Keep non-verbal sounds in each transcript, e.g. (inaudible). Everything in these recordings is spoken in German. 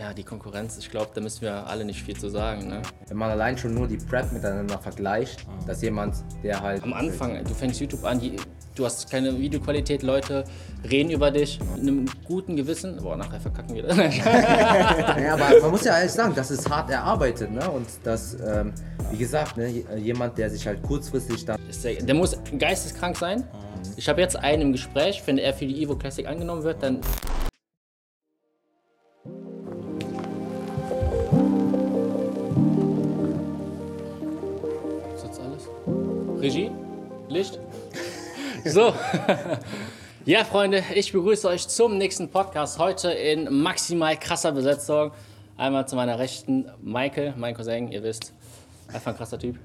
ja, die Konkurrenz, ich glaube, da müssen wir alle nicht viel zu sagen. Ne? Wenn man allein schon nur die Prep miteinander vergleicht, dass jemand, der halt. Am Anfang, du fängst YouTube an, die, du hast keine Videoqualität, Leute reden über dich mit einem guten Gewissen. Boah, nachher verkacken wir das. (laughs) Ja, aber man muss ja ehrlich sagen, das ist hart erarbeitet, ne? Und das, ähm, wie gesagt, ne, jemand, der sich halt kurzfristig dann. Der, der muss geisteskrank sein. Ich habe jetzt einen im Gespräch, wenn er für die Evo Classic angenommen wird, dann Regie? Licht? So. Ja, Freunde, ich begrüße euch zum nächsten Podcast. Heute in maximal krasser Besetzung. Einmal zu meiner Rechten Michael, mein Cousin, ihr wisst, einfach ein krasser Typ.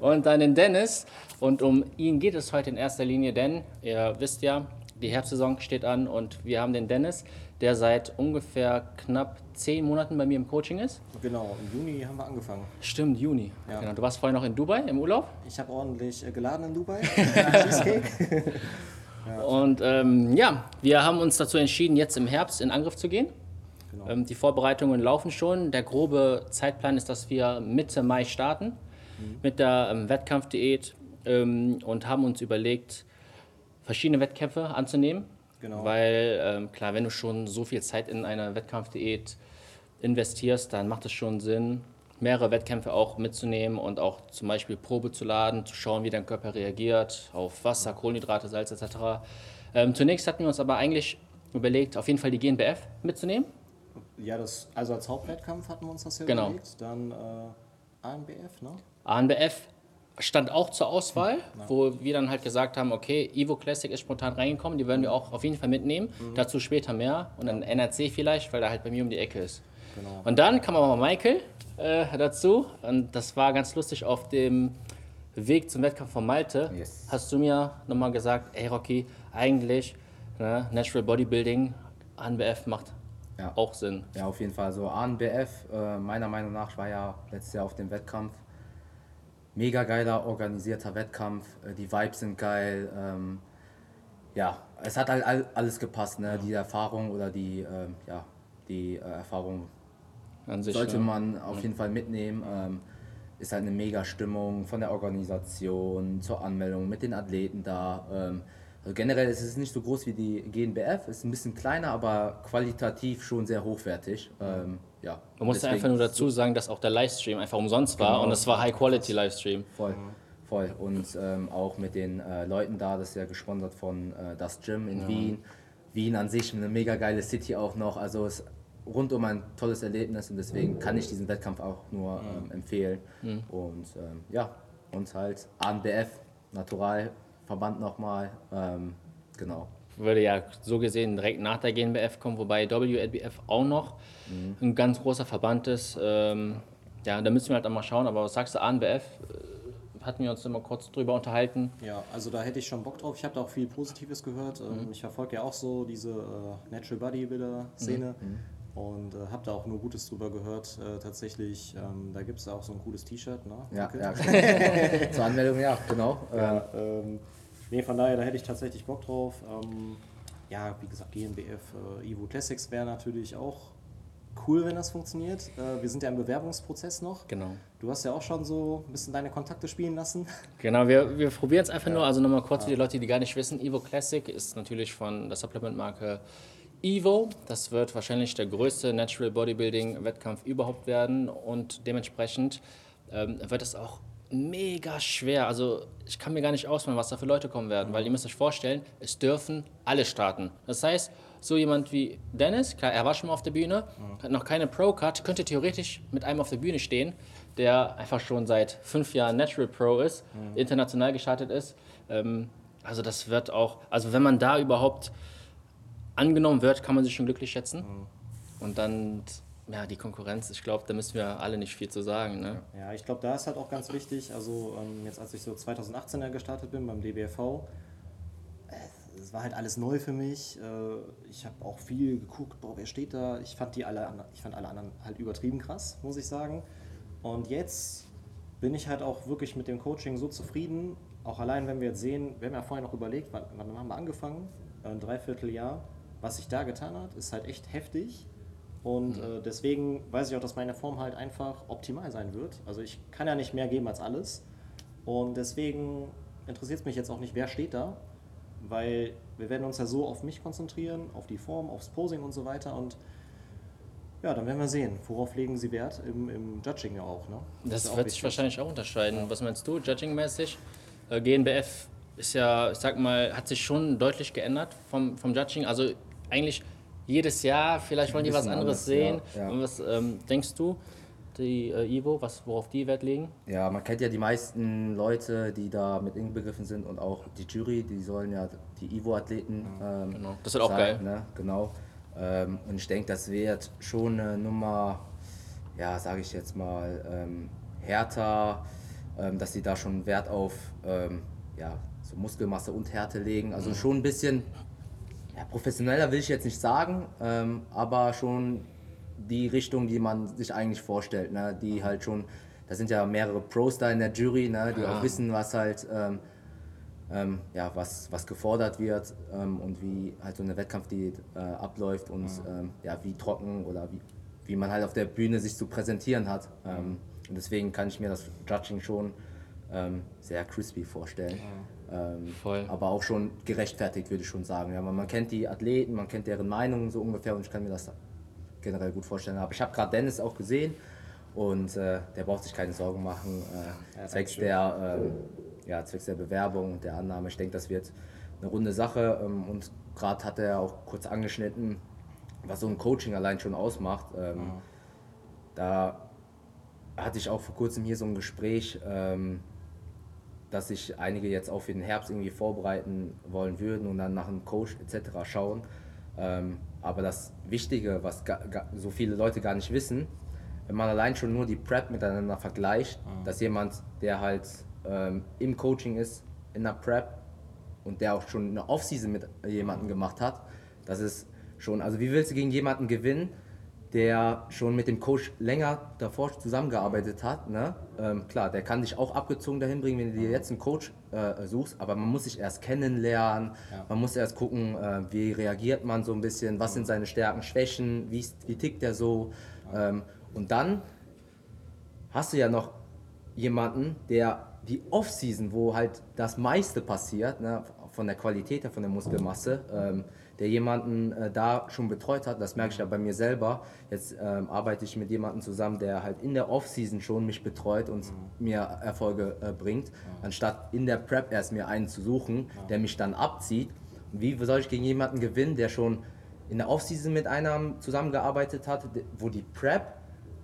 Und dann den Dennis. Und um ihn geht es heute in erster Linie, denn ihr wisst ja, die Herbstsaison steht an und wir haben den Dennis, der seit ungefähr knapp zehn Monaten bei mir im Coaching ist. Genau, im Juni haben wir angefangen. Stimmt, Juni. Ja. Genau. Du warst vorher noch in Dubai im Urlaub. Ich habe ordentlich äh, geladen in Dubai. (laughs) Cheesecake. (laughs) Und ähm, ja, wir haben uns dazu entschieden, jetzt im Herbst in Angriff zu gehen. Genau. Ähm, die Vorbereitungen laufen schon. Der grobe Zeitplan ist, dass wir Mitte Mai starten mit der ähm, Wettkampfdiät ähm, und haben uns überlegt, verschiedene Wettkämpfe anzunehmen. Genau. Weil, ähm, klar, wenn du schon so viel Zeit in eine Wettkampfdiät investierst, dann macht es schon Sinn, mehrere Wettkämpfe auch mitzunehmen und auch zum Beispiel Probe zu laden, zu schauen, wie dein Körper reagiert auf Wasser, Kohlenhydrate, Salz etc. Ähm, zunächst hatten wir uns aber eigentlich überlegt, auf jeden Fall die GNBF mitzunehmen. ja, das, also als Hauptwettkampf hatten wir uns das ja Genau. überlegt. Dann äh, ANBF, ne? ANBF stand auch zur Auswahl, wo wir dann halt gesagt haben, okay, Evo Classic ist spontan reingekommen, die werden wir auch auf jeden Fall mitnehmen. Dazu später mehr und dann NRC vielleicht, weil er halt bei mir um die Ecke ist. Genau. Und dann kam aber Michael äh, dazu und das war ganz lustig auf dem Weg zum Wettkampf von Malte. Yes. Hast du mir nochmal gesagt, ey Rocky, eigentlich ne, Natural Bodybuilding, ANBF macht Ja. auch Sinn. Ja, auf jeden Fall. So ANBF, äh, meiner Meinung nach, ich war ja letztes Jahr auf dem Wettkampf. Mega geiler, organisierter Wettkampf. Äh, die Vibes sind geil. Ähm, ja, es hat halt all, alles gepasst. Ne? Die Erfahrung oder die, ähm, ja, die äh, Erfahrung An sich, sollte ne? man auf jeden Fall mitnehmen. Ähm, ist halt eine mega Stimmung von der Organisation zur Anmeldung mit den Athleten da. Ähm, also generell ist es nicht so groß wie die GNBF, ist ein bisschen kleiner, aber qualitativ schon sehr hochwertig. Ähm, ja. Man muss einfach nur dazu sagen, dass auch der Livestream einfach umsonst war Genau. und es war High-Quality-Livestream. Voll, voll. Und ähm, auch mit den äh, Leuten da, das ist ja gesponsert von äh, das Gym in Wien. Wien an sich eine mega geile City auch noch. Also es ist rundum ein tolles Erlebnis und deswegen kann ich diesen Wettkampf auch nur ähm, empfehlen. Und ähm, ja, und halt ANBF, Naturalverband nochmal. Ähm, genau. Würde ja so gesehen direkt nach der GNBF kommen, wobei WNBF auch noch ein ganz großer Verband ist. Ähm, ja, da müssen wir halt auch mal schauen, aber was sagst du, ANBF? Äh, Hatten wir uns immer kurz drüber unterhalten. Ja, also da hätte ich schon Bock drauf. Ich habe da auch viel Positives gehört. Ähm, Ich verfolge ja auch so diese äh, Natural Bodybuilder-Szene und äh, habe da auch nur Gutes drüber gehört. Äh, tatsächlich, ähm, da gibt es auch so ein cooles T-Shirt. Ne? Ja, ja. (laughs) Zur Anmeldung, ja, genau. Ja, ähm, nee, von daher, da hätte ich tatsächlich Bock drauf. Ähm, ja, wie gesagt, GmbF, äh, Evo Classics wäre natürlich auch cool, wenn das funktioniert. Äh, wir sind ja im Bewerbungsprozess noch. Genau. Du hast ja auch schon so ein bisschen deine Kontakte spielen lassen. (laughs) Genau, wir, wir probieren es einfach nur. Also nochmal kurz für die Leute, die gar nicht wissen. Evo Classic ist natürlich von der Supplement-Marke Evo. Das wird wahrscheinlich der größte Natural Bodybuilding-Wettkampf überhaupt werden und dementsprechend ähm, wird es auch mega schwer. Also ich kann mir gar nicht ausmalen, was da für Leute kommen werden, weil ihr müsst euch vorstellen, es dürfen alle starten. Das heißt, so jemand wie Dennis, klar, er war schon mal auf der Bühne, hat noch keine Pro-Card, könnte theoretisch mit einem auf der Bühne stehen, der einfach schon seit fünf Jahren Natural Pro ist, international gestartet ist. Ähm, also das wird auch, also wenn man da überhaupt angenommen wird, kann man sich schon glücklich schätzen. Und dann, ja, die Konkurrenz, ich glaube, da müssen wir alle nicht viel zu sagen. Ne? Ja, ich glaube, da ist halt auch ganz wichtig. Also, ähm, jetzt als ich so 2018 ja gestartet bin beim DBFV, äh, es war halt alles neu für mich. Äh, ich habe auch viel geguckt, boah, wer steht da? Ich fand die alle, ich fand alle anderen halt übertrieben krass, muss ich sagen. Und jetzt bin ich halt auch wirklich mit dem Coaching so zufrieden. Auch allein, wenn wir jetzt sehen, wir haben ja vorher noch überlegt, wann, wann haben wir angefangen? Ein Dreivierteljahr. Was sich da getan hat, ist halt echt heftig. Und äh, deswegen weiß ich auch, dass meine Form halt einfach optimal sein wird. Also ich kann ja nicht mehr geben als alles. Und deswegen interessiert es mich jetzt auch nicht, wer steht da, weil wir werden uns ja so auf mich konzentrieren, auf die Form, aufs Posing und so weiter. Und ja, dann werden wir sehen, worauf legen sie Wert im, im Judging ja auch. Ne? Das, ist ja auch wird sich wahrscheinlich auch unterscheiden. Was meinst du, Judging-mäßig? Äh, GNBF ist ja, ich sag mal, hat sich schon deutlich geändert vom, vom Judging. Also eigentlich jedes Jahr, vielleicht wollen die was anderes sehen. ja, ja. Und was ähm, denkst du, die äh, Ivo, was, worauf die Wert legen? Ja, man kennt ja die meisten Leute, die da mit inbegriffen sind und auch die Jury, die sollen ja die Ivo-Athleten. Ähm, Genau. Das wird auch sein, geil. Ne? Genau. Ähm, und ich denke, das wird schon eine Nummer, ja, sage ich jetzt mal, ähm, härter, ähm, dass sie da schon Wert auf ähm, ja, so Muskelmasse und Härte legen. Also schon ein bisschen ja, professioneller will ich jetzt nicht sagen, ähm, aber schon die Richtung, die man sich eigentlich vorstellt, ne? die halt schon, da sind ja mehrere Pros da in der Jury, ne? die auch wissen, was halt, ähm, ähm, ja, was, was gefordert wird ähm, und wie halt so eine Wettkampfdiät äh, abläuft und ähm, ja, wie trocken oder wie, wie man halt auf der Bühne sich zu präsentieren hat. Ähm, und deswegen kann ich mir das Judging schon sehr crispy vorstellen. Ähm, Voll. aber auch schon gerechtfertigt, würde ich schon sagen. Ja, man, man kennt die Athleten, man kennt deren Meinungen so ungefähr und ich kann mir das generell gut vorstellen. Aber ich habe gerade Dennis auch gesehen und äh, der braucht sich keine Sorgen machen. Äh, Ja, zwecks, der, ähm, ja, zwecks der Bewerbung und der Annahme. Ich denke, das wird eine runde Sache. Ähm, und gerade hat er auch kurz angeschnitten, was so ein Coaching allein schon ausmacht. Ähm, Da hatte ich auch vor kurzem hier so ein Gespräch, ähm, dass sich einige jetzt auch für den Herbst irgendwie vorbereiten wollen würden und dann nach einem Coach etc. schauen. Ähm, aber das Wichtige, was ga, ga, so viele Leute gar nicht wissen, wenn man allein schon nur die Prep miteinander vergleicht, dass jemand, der halt ähm, im Coaching ist, in der Prep und der auch schon eine Offseason mit jemandem gemacht hat, das ist schon, also wie willst du gegen jemanden gewinnen, der schon mit dem Coach länger davor zusammengearbeitet hat, ne? Ähm, klar, der kann dich auch abgezogen dahin bringen, wenn du dir jetzt einen Coach äh, suchst, aber man muss sich erst kennenlernen, man muss erst gucken, äh, wie reagiert man so ein bisschen, was sind seine Stärken, Schwächen, wie, wie tickt der so? Ähm, und dann hast du ja noch jemanden, der die Off-Season, wo halt das meiste passiert, ne, von der Qualität her, von der Muskelmasse, ähm, der jemanden äh, da schon betreut hat, das merke ich ja bei mir selber. Jetzt ähm, arbeite ich mit jemandem zusammen, der halt in der Off-Season schon mich betreut und mir Erfolge äh, bringt, anstatt in der Prep erst mir einen zu suchen, der mich dann abzieht. Wie soll ich gegen jemanden gewinnen, der schon in der Off-Season mit einem zusammengearbeitet hat, wo die Prep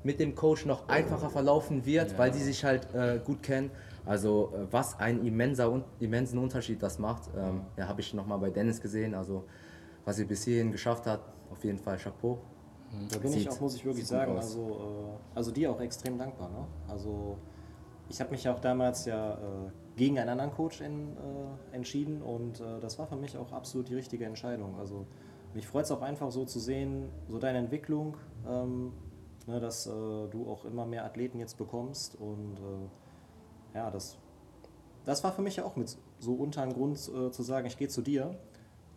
mit dem Coach noch einfacher verlaufen wird, weil die sich halt äh, gut kennen. Also äh, was ein immenser, immensen Unterschied das macht, ähm, ja, habe ich nochmal bei Dennis gesehen. Also was er bis hierhin geschafft hat, auf jeden Fall Chapeau. Da bin ich Sieht- auch, muss ich wirklich sagen, also, äh, also dir auch extrem dankbar. Ne? Also ich habe mich ja auch damals ja äh, gegen einen anderen Coach in, äh, entschieden und äh, das war für mich auch absolut die richtige Entscheidung. Also mich freut es auch einfach so zu sehen, so deine Entwicklung, ähm, ne, dass äh, du auch immer mehr Athleten jetzt bekommst und äh, ja, das, das war für mich ja auch mit so unter ein Grund zu sagen, ich gehe zu dir.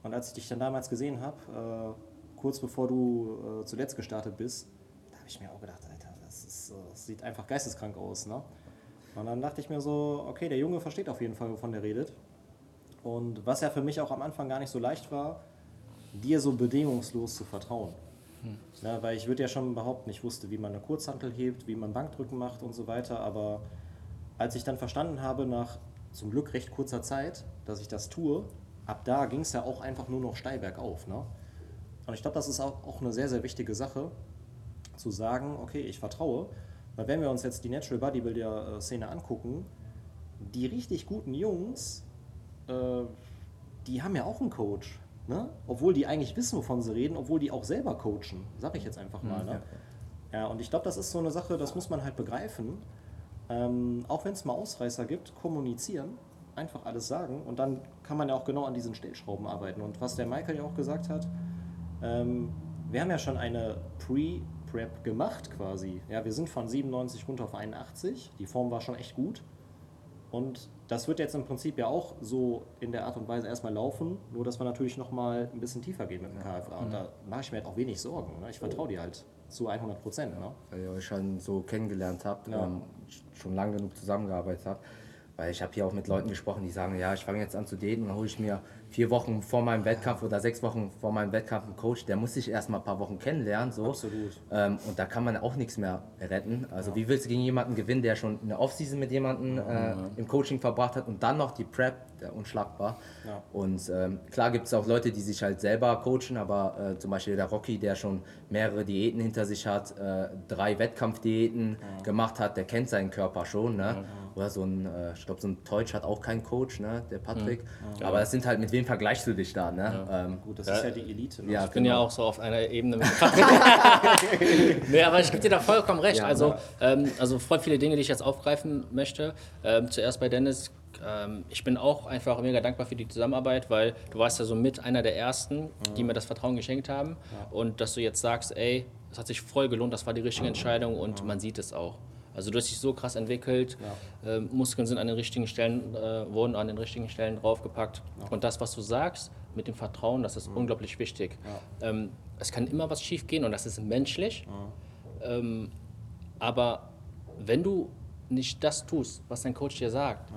Und als ich dich dann damals gesehen habe, äh, kurz bevor du äh, zuletzt gestartet bist, da habe ich mir auch gedacht, Alter, das, ist, das sieht einfach geisteskrank aus. Ne? Und dann dachte ich mir so, okay, der Junge versteht auf jeden Fall, wovon der redet. Und was ja für mich auch am Anfang gar nicht so leicht war, dir so bedingungslos zu vertrauen. Ja, weil ich würde ja schon behaupten, ich wusste, wie man eine Kurzhantel hebt, wie man Bankdrücken macht und so weiter. Aber als ich dann verstanden habe, nach zum Glück recht kurzer Zeit, dass ich das tue, ab da ging es ja auch einfach nur noch steil bergauf. Ne? Und ich glaube, das ist auch, auch eine sehr, sehr wichtige Sache, zu sagen, okay, ich vertraue. Weil wenn wir uns jetzt die Natural Bodybuilder-Szene angucken, die richtig guten Jungs, äh, die haben ja auch einen Coach. Ne? Obwohl die eigentlich wissen, wovon sie reden, obwohl die auch selber coachen, sag ich jetzt einfach mal. Ne? Ja, und ich glaube, das ist so eine Sache, das muss man halt begreifen. Ähm, auch wenn es mal Ausreißer gibt, kommunizieren, einfach alles sagen und dann kann man ja auch genau an diesen Stellschrauben arbeiten. Und was der Michael ja auch gesagt hat, ähm, wir haben ja schon eine Pre-Prep gemacht quasi. Ja, wir sind von 97 runter auf 81. Die Form war schon echt gut. Und das wird jetzt im Prinzip ja auch so in der Art und Weise erstmal laufen, nur dass wir natürlich nochmal ein bisschen tiefer gehen mit dem KFA. Und da mache ich mir halt auch wenig Sorgen. Ne? Ich vertraue dir halt zu 100 Prozent. Ne? Weil ihr euch schon so kennengelernt habt Ja. und schon lange genug zusammengearbeitet habt. Weil ich habe hier auch mit Leuten gesprochen, die sagen, ja, ich fange jetzt an zu daten und dann hole ich mir vier Wochen vor meinem Wettkampf oder sechs Wochen vor meinem Wettkampf einen Coach, der muss sich erstmal ein paar Wochen kennenlernen. So. Absolut. Ähm, und da kann man auch nichts mehr retten. Also wie willst du gegen jemanden gewinnen, der schon eine Offseason mit jemandem äh, im Coaching verbracht hat und dann noch die Prep, der unschlagbar. Ja. Und ähm, klar gibt es auch Leute, die sich halt selber coachen, aber äh, zum Beispiel der Rocky, der schon mehrere Diäten hinter sich hat, äh, drei Wettkampfdiäten gemacht hat, der kennt seinen Körper schon. Ne? Oder so ein, äh, ich glaube, so ein Deutsch hat auch keinen Coach, ne? der Patrick. Aber das sind halt, mit wem vergleichst du dich da? Ne? Ähm, Gut, das ist ja die Elite. Ne? ja, Ich bin ja auch so auf einer Ebene mit (laughs) Patrick. nee, aber ich gebe dir da vollkommen recht. Ja, also, ne? ähm, also voll viele Dinge, die ich jetzt aufgreifen möchte. Ähm, zuerst bei Dennis. Ähm, ich bin auch einfach mega dankbar für die Zusammenarbeit, weil du warst ja so mit einer der ersten, die mir das Vertrauen geschenkt haben. Und dass du jetzt sagst, ey, es hat sich voll gelohnt, das war die richtige Entscheidung und man sieht es auch. Also du hast dich so krass entwickelt, ähm, Muskeln sind an den richtigen Stellen, äh, wurden an den richtigen Stellen draufgepackt. Und das, was du sagst, mit dem Vertrauen, das ist unglaublich wichtig. Ähm, es kann immer was schief gehen und das ist menschlich. Ähm, aber wenn du nicht das tust, was dein Coach dir sagt,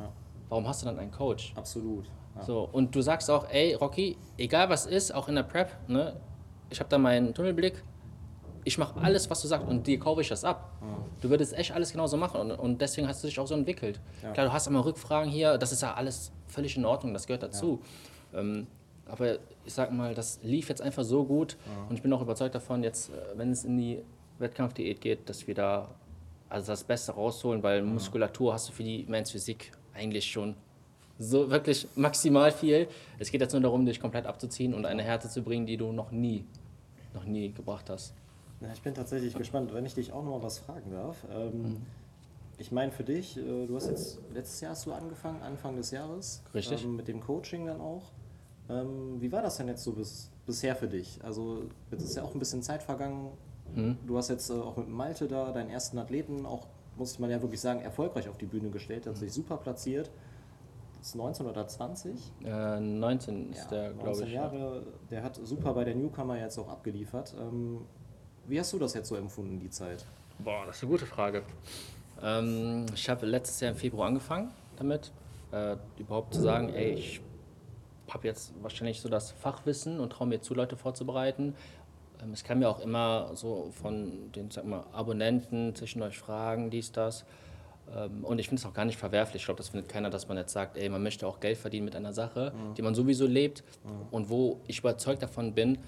warum hast du dann einen Coach? Absolut. Ja. So, und du sagst auch, ey, Rocky, egal was ist, auch in der Prep, ne, ich habe da meinen Tunnelblick, ich mache alles, was du sagst und dir kaufe ich das ab. Du würdest echt alles genauso machen und, und deswegen hast du dich auch so entwickelt. Klar, du hast immer Rückfragen hier, das ist ja alles völlig in Ordnung, das gehört dazu. Ähm, aber ich sag mal, das lief jetzt einfach so gut und ich bin auch überzeugt davon, jetzt, äh, wenn es in die Wettkampfdiät geht, dass wir da also das Beste rausholen, weil Muskulatur hast du für die Men's Physik eigentlich schon so wirklich maximal viel. Es geht jetzt nur darum, dich komplett abzuziehen und eine Härte zu bringen, die du noch nie, noch nie gebracht hast. Ja, ich bin tatsächlich gespannt, wenn ich dich auch noch mal was fragen darf. Ähm, Ich meine für dich, äh, du hast jetzt letztes Jahr hast du angefangen, Anfang des Jahres. Richtig. Ähm, mit dem Coaching dann auch. Ähm, wie war das denn jetzt so bis, bisher für dich? Also jetzt ist ja auch ein bisschen Zeit vergangen. Du hast jetzt äh, auch mit Malte da deinen ersten Athleten auch, muss man ja wirklich sagen, erfolgreich auf die Bühne gestellt. Der hat sich super platziert. Ist 19 oder 20? Äh, 19 ist Ja, der, glaube 19 ich. ja. Jahre, der hat super bei der Newcomer jetzt auch abgeliefert. Ähm, wie hast du das jetzt so empfunden, die Zeit? Boah, das ist eine gute Frage. Ähm, ich habe letztes Jahr im Februar angefangen damit, äh, überhaupt zu sagen, ey, ich habe jetzt wahrscheinlich so das Fachwissen und traue mir zu, Leute vorzubereiten. Ähm, es kam mir auch immer so von den sag mal, Abonnenten zwischendurch Fragen, dies, das. Ähm, und ich finde es auch gar nicht verwerflich. Ich glaube, das findet keiner, dass man jetzt sagt, ey, man möchte auch Geld verdienen mit einer Sache, die man sowieso lebt und wo ich überzeugt davon bin,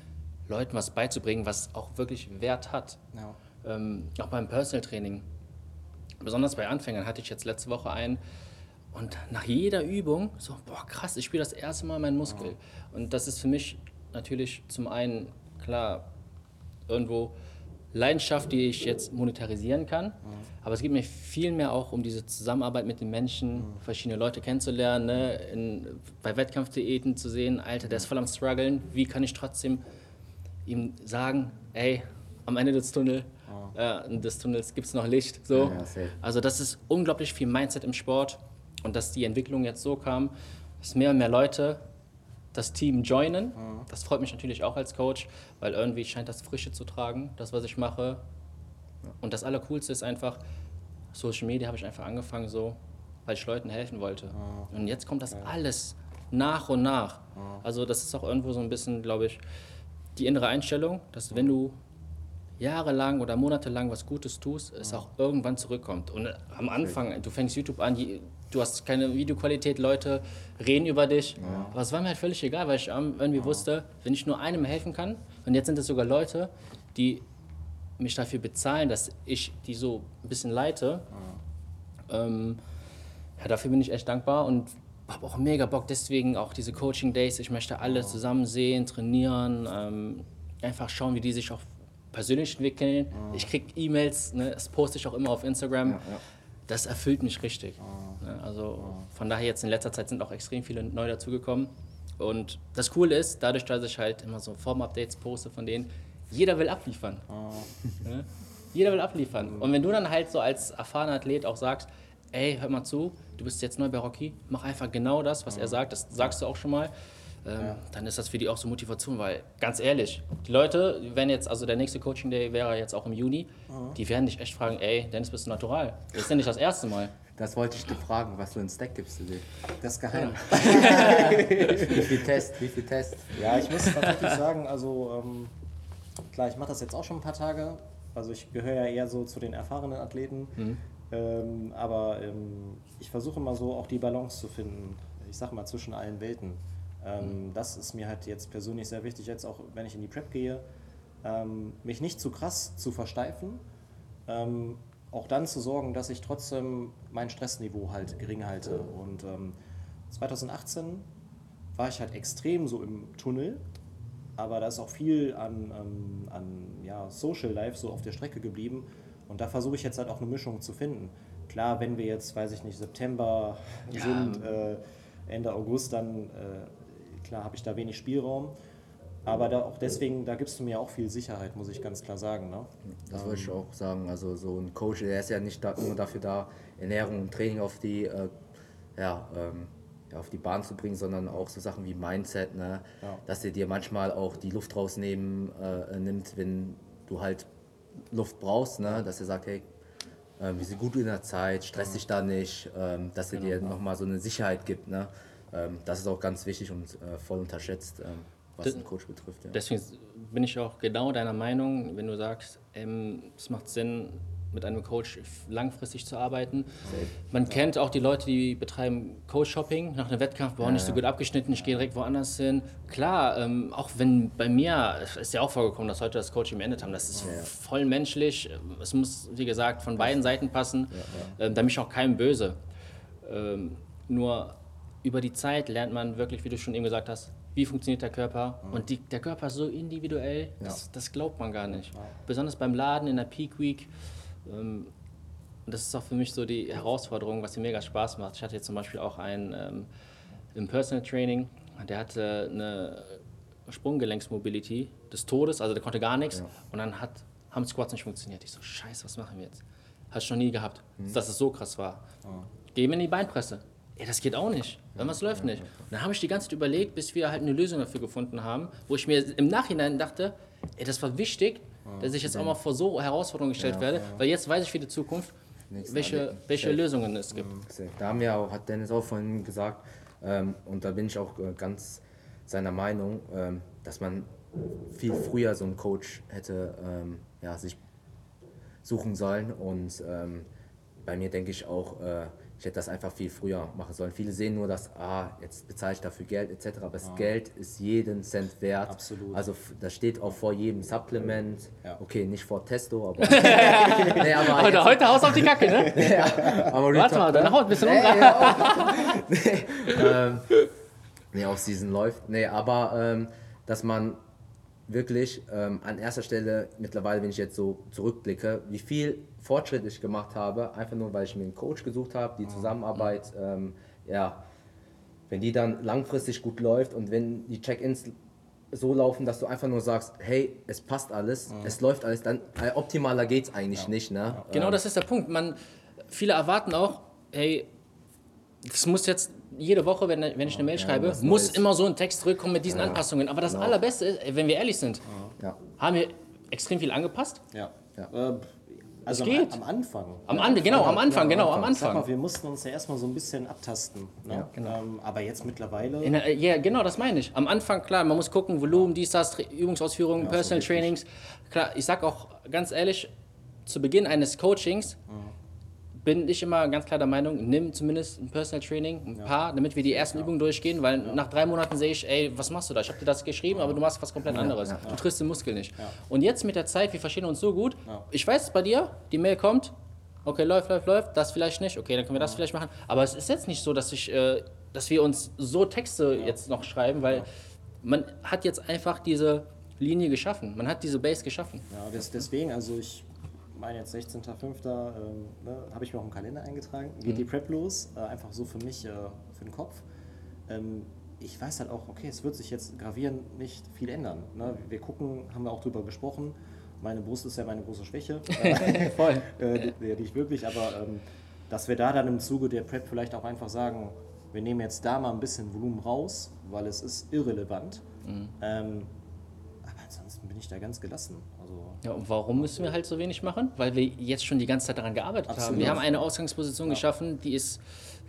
Leuten was beizubringen, was auch wirklich Wert hat. Ja. Ähm, auch beim Personal Training. Besonders bei Anfängern hatte ich jetzt letzte Woche einen und nach jeder Übung so, boah krass, ich spüre das erste Mal meinen Muskel. Und das ist für mich natürlich zum einen, klar, irgendwo Leidenschaft, die ich jetzt monetarisieren kann. Aber es geht mir viel mehr auch um diese Zusammenarbeit mit den Menschen, verschiedene Leute kennenzulernen, ne? In, bei Wettkampfdiäten zu sehen, Alter, der ist voll am struggeln. Wie kann ich trotzdem ihm sagen, ey, am Ende des, Tunnel, äh, des Tunnels gibt es noch Licht. So. Ja, also das ist unglaublich viel Mindset im Sport und dass die Entwicklung jetzt so kam, dass mehr und mehr Leute das Team joinen. Das freut mich natürlich auch als Coach, weil irgendwie scheint das Frische zu tragen, das, was ich mache. Und das Allercoolste ist einfach, Social Media habe ich einfach angefangen so, weil ich Leuten helfen wollte. Und jetzt kommt das alles nach und nach. Also das ist auch irgendwo so ein bisschen, glaube ich, die innere Einstellung, dass wenn du jahrelang oder monatelang was Gutes tust, es auch irgendwann zurückkommt. Und äh, am Anfang, du fängst YouTube an, du hast keine Videoqualität, Leute reden über dich. Aber es war mir halt völlig egal, weil ich irgendwie wusste, wenn ich nur einem helfen kann, und jetzt sind es sogar Leute, die mich dafür bezahlen, dass ich die so ein bisschen leite, ähm, ja, dafür bin ich echt dankbar. Und habe auch mega Bock, deswegen auch diese Coaching Days. Ich möchte alle zusammen sehen, trainieren, ähm, einfach schauen, wie die sich auch persönlich entwickeln. Ich kriege E-Mails, ne, das poste ich auch immer auf Instagram. ja. Das erfüllt mich richtig. Ne, also von daher jetzt in letzter Zeit sind auch extrem viele neu dazugekommen. Und das Coole ist, dadurch, dass ich halt immer so Form-Updates poste von denen, jeder will abliefern. Ne? Jeder will abliefern. Und wenn du dann halt so als erfahrener Athlet auch sagst, ey, hör mal zu, du bist jetzt neu bei Rocky, mach einfach genau das, was er sagt, das sagst du auch schon mal. Ähm, ja. Dann ist das für die auch so Motivation, weil ganz ehrlich, die Leute werden jetzt, also der nächste Coaching Day wäre jetzt auch im Juni, mhm. die werden dich echt fragen, ey, Dennis, bist du natural? Das ist ja nicht das erste Mal. Das wollte ich dir fragen, was für ein Stack gibst du dir? Das ist geheim. (laughs) wie viel Test, wie viel Test? Ja, ich muss tatsächlich sagen, also ähm, klar, ich mache das jetzt auch schon ein paar Tage. Also ich gehöre ja eher so zu den erfahrenen Athleten. Mhm. Ähm, aber ähm, ich versuche immer so auch die Balance zu finden, ich sag mal, zwischen allen Welten. Ähm, mhm. Das ist mir halt jetzt persönlich sehr wichtig, jetzt auch wenn ich in die Prep gehe, ähm, mich nicht zu krass zu versteifen, ähm, auch dann zu sorgen, dass ich trotzdem mein Stressniveau halt gering halte. Und 2018 ähm, war ich halt extrem so im Tunnel, aber da ist auch viel an, an ja, Social Life so auf der Strecke geblieben. Und da versuche ich jetzt halt auch eine Mischung zu finden. Klar, wenn wir jetzt, weiß ich nicht, September ja. sind, äh, Ende August, dann äh, klar habe ich da wenig Spielraum. Aber da auch deswegen, da gibst du mir auch viel Sicherheit, muss ich ganz klar sagen. Ne? Das ähm, wollte ich auch sagen. Also so ein Coach, der ist ja nicht da, nur dafür da, Ernährung und Training auf die, äh, ja, ähm, ja, auf die Bahn zu bringen, sondern auch so Sachen wie Mindset, ne? Ja. dass er dir manchmal auch die Luft rausnehmen äh, nimmt, wenn du halt Luft brauchst, ne? dass er sagt, hey, äh, wir sind gut in der Zeit, stress dich da nicht, ähm, dass er genau. dir nochmal so eine Sicherheit gibt. Ne? Ähm, das ist auch ganz wichtig und äh, voll unterschätzt. Ähm, was das, einen Coach betrifft. Ja. Deswegen bin ich auch genau deiner Meinung, wenn du sagst, ähm, es macht Sinn, mit einem Coach langfristig zu arbeiten. Man ja. kennt auch die Leute, die betreiben Coach-Shopping nach einem Wettkampf, ja, nicht so gut abgeschnitten, ich gehe direkt woanders hin. Klar, ähm, auch wenn bei mir, es ist ja auch vorgekommen, dass heute das Coaching beendet haben, das ist ja. voll menschlich. Es muss, wie gesagt, von beiden Seiten passen. Ähm, da bin ich auch keinem böse. Ähm, nur über die Zeit lernt man wirklich, wie du schon eben gesagt hast, wie funktioniert der Körper. Mhm. Und die, der Körper ist so individuell, das, das glaubt man gar nicht. Ja. Besonders beim Laden in der Peak Week. Ähm, und das ist auch für mich so die Herausforderung, was mir mega Spaß macht. Ich hatte jetzt zum Beispiel auch einen ähm, im Personal Training, der hatte eine Sprunggelenksmobility des Todes, also der konnte gar nichts. Ja. Und dann hat, haben Squats nicht funktioniert. Ich so, scheiße, was machen wir jetzt? Hast ich noch nie gehabt, mhm. dass es so krass war. Oh. Gehen wir in die Beinpresse. Ja, das geht auch nicht. Was läuft nicht. Und dann habe ich die ganze Zeit überlegt, bis wir halt eine Lösung dafür gefunden haben, wo ich mir im Nachhinein dachte, ey, das war wichtig, dass ich jetzt auch mal vor so Herausforderungen gestellt werde, weil jetzt weiß ich für die Zukunft, welche, welche Lösungen es gibt. Da haben wir auch, hat Dennis auch vorhin gesagt, ähm, und da bin ich auch äh, ganz seiner Meinung, ähm, dass man viel früher so einen Coach hätte ähm, ja, sich suchen sollen. Und ähm, bei mir denke ich auch, äh, ich hätte das einfach viel früher machen sollen. Viele sehen nur, dass, ah, jetzt bezahle ich dafür Geld etc. Aber das ja. Geld ist jeden Cent wert. Absolut. Also das steht auch vor jedem Supplement. Ja. Okay, nicht vor Testo, aber. (laughs) (laughs) nee, aber heute, heute haust auf die Kacke, ne? (laughs) ja, Warte mal, deine Haut ein bisschen nee, ja, nee, ähm, nee, auf Season läuft. Nee, aber ähm, dass man wirklich ähm, an erster Stelle mittlerweile, wenn ich jetzt so zurückblicke, wie viel Fortschritt ich gemacht habe, einfach nur weil ich mir einen Coach gesucht habe, die Zusammenarbeit, ähm, ja, wenn die dann langfristig gut läuft und wenn die Check-ins so laufen, dass du einfach nur sagst, hey, es passt alles, mhm. es läuft alles, dann äh, optimaler geht es eigentlich ja. nicht. Ne? Genau, ähm, das ist der Punkt. Man, viele erwarten auch, hey, das muss jetzt jede Woche, wenn, wenn ich eine Mail schreibe, ja, muss immer so ein Text zurückkommen mit diesen ja, Anpassungen. Aber das genau. Allerbeste ist, wenn wir ehrlich sind, ja. haben wir extrem viel angepasst. Ja. Äh, also geht. Am, am Anfang. Am Ande, genau, am Anfang, genau, am Anfang. Mal, wir mussten uns ja erstmal so ein bisschen abtasten. Ne? Ja, genau. Ähm, aber jetzt mittlerweile. Der, ja, genau, das meine ich. Am Anfang, klar, man muss gucken, Volumen, dies, das, Übungsausführungen, Personal Trainings. Klar, ich sag auch ganz ehrlich, zu Beginn eines Coachings mhm bin ich immer ganz klar der Meinung, nimm zumindest ein Personal Training, ein ja. paar, damit wir die ersten ja. Übungen durchgehen, weil ja. nach drei Monaten sehe ich, ey, was machst du da? Ich habe dir das geschrieben, aber du machst was komplett anderes. Du triffst den Muskel nicht. Und jetzt mit der Zeit, wir verstehen uns so gut. Ich weiß es bei dir, die Mail kommt, okay, läuft, läuft, läuft, das vielleicht nicht, okay, dann können wir das vielleicht machen. Aber es ist jetzt nicht so, dass ich, äh, dass wir uns so Texte jetzt noch schreiben, weil man hat jetzt einfach diese Linie geschaffen. Man hat diese Base geschaffen. Ja, deswegen, also ich meine jetzt 16.05. Ähm, ne, habe ich mir auch im Kalender eingetragen. Geht mhm. die Prep los, äh, einfach so für mich, äh, für den Kopf. Ähm, ich weiß halt auch, okay, es wird sich jetzt gravierend nicht viel ändern. Ne? Wir gucken, haben wir auch drüber gesprochen. Meine Brust ist ja meine große Schwäche. (laughs) Voll. äh, die, die, ich wirklich, aber ähm, dass wir da dann im Zuge der Prep vielleicht auch einfach sagen, wir nehmen jetzt da mal ein bisschen Volumen raus, weil es ist irrelevant. Mhm. Bin ich da ganz gelassen. Also, Ja, und warum müssen wir halt so wenig machen? Weil wir jetzt schon die ganze Zeit daran gearbeitet haben. Absolut. Wir haben eine Ausgangsposition geschaffen, die ist,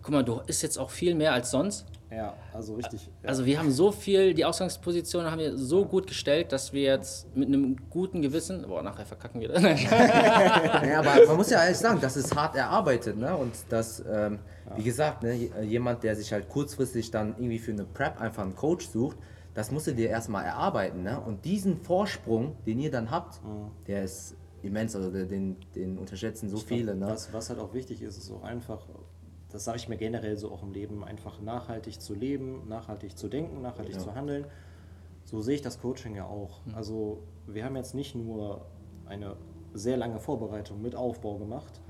guck mal, du ist jetzt auch viel mehr als sonst. ja, also richtig. Ja. Also wir haben so viel, die Ausgangsposition haben wir so gut gestellt, dass wir jetzt mit einem guten Gewissen, boah, nachher verkacken wir das. (laughs) Ja, aber man muss ja ehrlich sagen, das ist hart erarbeitet, ne? Und das, ähm, wie gesagt, ne, jemand, der sich halt kurzfristig dann irgendwie für eine Prep einfach einen Coach sucht, das musst du dir erstmal erarbeiten, ne? Und diesen Vorsprung, den ihr dann habt, der ist immens, also den, den unterschätzen so viele, ne? Was, was halt auch wichtig ist, ist auch einfach, das sage ich mir generell so auch im Leben, einfach nachhaltig zu leben, nachhaltig zu denken, nachhaltig zu handeln. So sehe ich das Coaching ja auch. Also wir haben jetzt nicht nur eine sehr lange Vorbereitung mit Aufbau gemacht,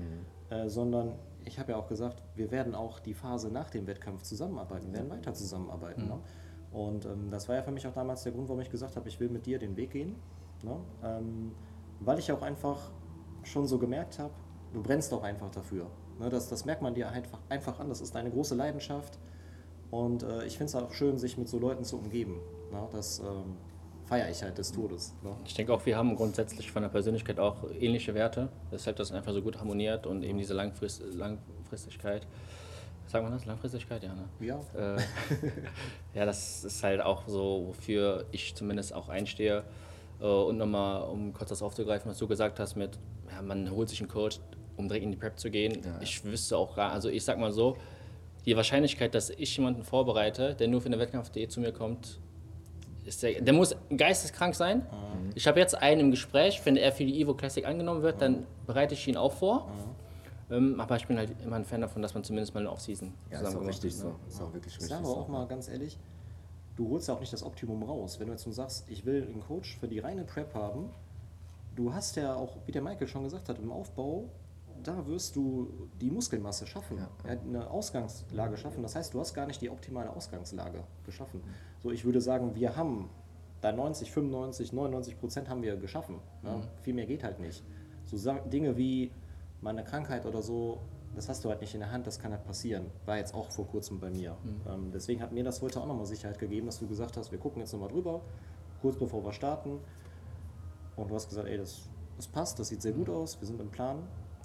äh, sondern ich habe ja auch gesagt, wir werden auch die Phase nach dem Wettkampf zusammenarbeiten, wir werden weiter zusammenarbeiten. Ne? Und ähm, das war ja für mich auch damals der Grund, warum ich gesagt habe, ich will mit dir den Weg gehen. Ne? Ähm, weil ich auch einfach schon so gemerkt habe, du brennst auch einfach dafür. Ne? Das, das merkt man dir einfach, einfach an. Das ist eine große Leidenschaft. Und äh, ich finde es auch schön, sich mit so Leuten zu umgeben. Ne? Das ähm, feiere ich halt des Todes. Ne? Ich denke auch, wir haben grundsätzlich von der Persönlichkeit auch ähnliche Werte, weshalb das einfach so gut harmoniert und eben diese Langfrist Langfristigkeit. Sagt man das? Langfristigkeit? Ja, ne? Ja. Äh, (laughs) ja, das ist halt auch so, wofür ich zumindest auch einstehe. Äh, und nochmal, um kurz das aufzugreifen, was du gesagt hast mit, ja, man holt sich einen Coach, um direkt in die Prep zu gehen. Ich wüsste auch gar, also ich sag mal so, die Wahrscheinlichkeit, dass ich jemanden vorbereite, der nur für eine Wettkampf.de zu mir kommt, ist der, der muss geisteskrank sein. Ich habe jetzt einen im Gespräch, wenn er für die Evo Classic angenommen wird, dann bereite ich ihn auch vor. Ähm, aber ich bin halt immer ein Fan davon, dass man zumindest mal eine Offseason Ja, ist auch richtig so. ne? Ist auch wirklich Ich richtig sage aber auch mal ganz ehrlich, du holst ja auch nicht das Optimum raus. Wenn du jetzt nur sagst, ich will einen Coach für die reine Prep haben, du hast ja auch, wie der Michael schon gesagt hat, im Aufbau, da wirst du die Muskelmasse schaffen, ja. eine Ausgangslage schaffen. Das heißt, du hast gar nicht die optimale Ausgangslage geschaffen. So, ich würde sagen, wir haben da 90, 95, 99 Prozent haben wir geschaffen. Ne? Viel mehr geht halt nicht. So Dinge wie mal eine Krankheit oder so, das hast du halt nicht in der Hand, das kann halt passieren. War jetzt auch vor kurzem bei mir. Ähm, deswegen hat mir das heute auch nochmal Sicherheit gegeben, dass du gesagt hast, wir gucken jetzt nochmal drüber, kurz bevor wir starten. Und du hast gesagt, ey, das, das passt, das sieht sehr gut aus, wir sind im Plan.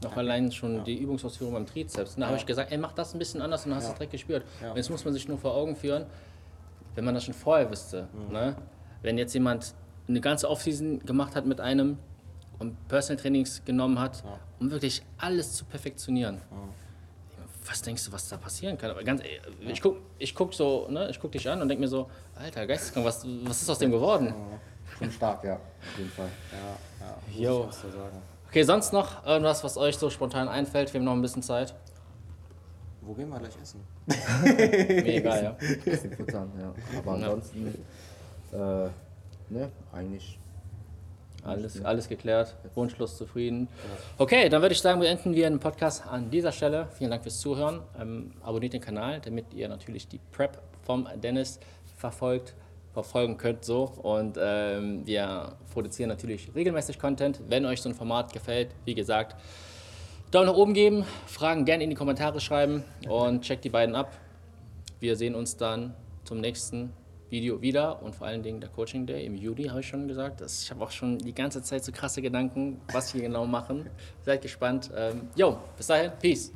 Auch allein schon die Übungsausführung beim Trizeps. Da habe Ja. ich gesagt, ey, mach das ein bisschen anders und dann hast du Ja. es direkt gespürt. Ja. Und jetzt muss man sich nur vor Augen führen, wenn man das schon vorher wüsste. Mhm. Ne? Wenn jetzt jemand eine ganze Offseason gemacht hat mit einem und Personal Trainings genommen hat, um wirklich alles zu perfektionieren. Was denkst du, was da passieren kann? Aber ganz, ehrlich, ich guck, ich guck so, ne, ich guck dich an und denk mir so, Alter, Geisteskrank, was, was ist aus dem geworden? Schon stark, ja, auf jeden Fall. Ja, ja, muss so sagen. Okay, sonst noch irgendwas, was euch so spontan einfällt? Wir haben noch ein bisschen Zeit. Wo gehen wir gleich essen? (laughs) Mir egal, ja. Bisschen futtern, ja. Aber ansonsten, äh, ne, eigentlich. Alles, alles geklärt, Wunschlos zufrieden. Okay, dann würde ich sagen, beenden wir den Podcast an dieser Stelle. Vielen Dank fürs Zuhören. Ähm, abonniert den Kanal, damit ihr natürlich die Prep vom Dennis verfolgt, verfolgen könnt. So. Und ähm, wir produzieren natürlich regelmäßig Content. Wenn euch so ein Format gefällt, wie gesagt, Daumen nach oben geben, Fragen gerne in die Kommentare schreiben und checkt die beiden ab. Wir sehen uns dann zum nächsten Video wieder und vor allen Dingen der Coaching Day im Juli, habe ich schon gesagt. Das, ich habe auch schon die ganze Zeit so krasse Gedanken, was wir genau machen. Seid gespannt. Ähm, bis dahin, Peace.